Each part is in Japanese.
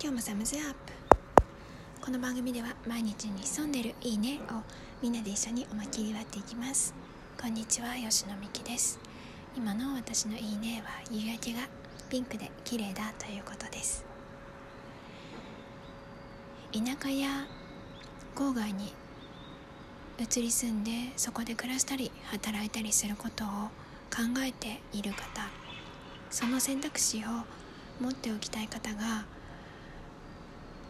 今日もサムズアップ。この番組では毎日に潜んでるいいねをみんなで一緒に思い切り割っていきます。こんにちは吉野美希です。今の私のいいねは夕焼けがピンクで綺麗だということです。田舎や郊外に移り住んでそこで暮らしたり働いたりすることを考えている方その選択肢を持っておきたい方が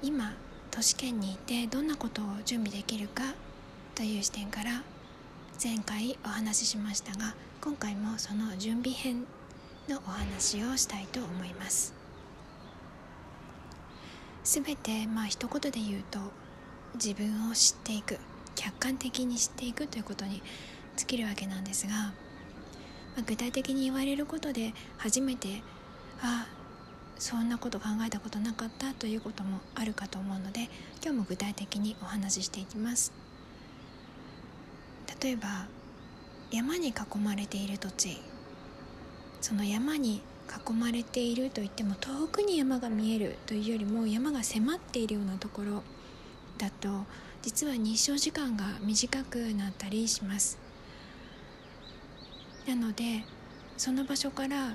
今都市圏にいてどんなことを準備できるかという視点から前回お話ししましたが今回もその準備編のお話をしたいと思います。全てまあ一言で言うと自分を知っていく客観的に知っていくということに尽きるわけなんですが、まあ、具体的に言われることで初めてああそんなこと考えたことなかったということもあるかと思うので今日も具体的にお話ししていきます。例えば山に囲まれている土地。その山に囲まれているといっても遠くに山が見えるというよりも山が迫っているようなところ。だと実は日照時間が短くなったりします。なのでその場所から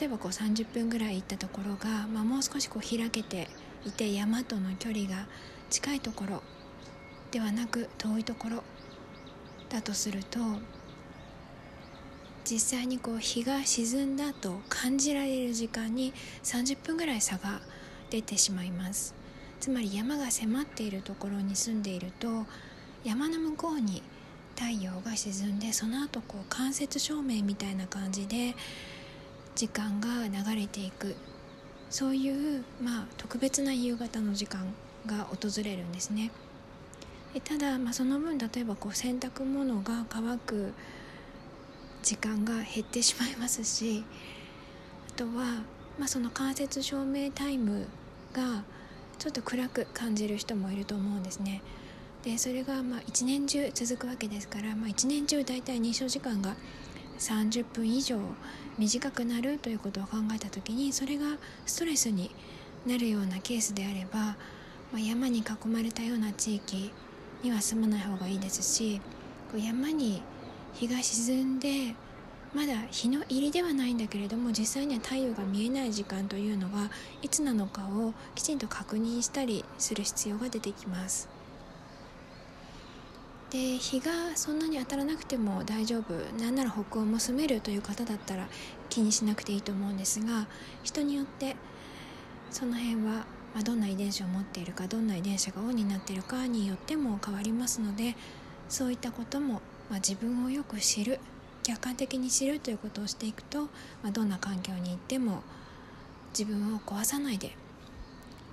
例えばこう30分ぐらい行ったところが、まあ、もう少しこう開けていて山との距離が近いところではなく遠いところだとすると実際にこう日が沈んだと感じられる時間に30分ぐらい差が出てしまいます。つまり山が迫っているところに住んでいると山の向こうに太陽が沈んでその後こう間接照明みたいな感じで時間が流れていく。そういう、まあ、特別な夕方の時間が訪れるんですね。ただ、まあ、その分例えばこう洗濯物が乾く時間が減ってしまいますしあとは、まあ、その間接照明タイムがちょっと暗く感じる人もいると思うんですね。でそれがまあ一年中続くわけですから、まあ、一年中大体日照時間が30分以上短くなるということを考えた時にそれがストレスになるようなケースであれば、まあ、山に囲まれたような地域には住まない方がいいですし山に日が沈んでまだ日の入りではないんだけれども実際には太陽が見えない時間というのがいつなのかをきちんと確認したりする必要が出てきます。で日がそんなに当たらなくても大丈夫なんなら北欧も住めるという方だったら気にしなくていいと思うんですが人によってその辺は、まあ、どんな遺伝子を持っているかどんな遺伝子がオンになっているかによっても変わりますのでそういったことも、まあ、自分をよく知る客観的に知るということをしていくと、まあ、どんな環境に行っても自分を壊さないで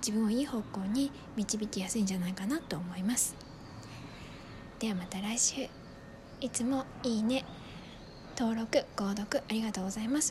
自分をいい方向に導きやすいんじゃないかなと思います。ではまた来週。いつもいいね登録購読ありがとうございます。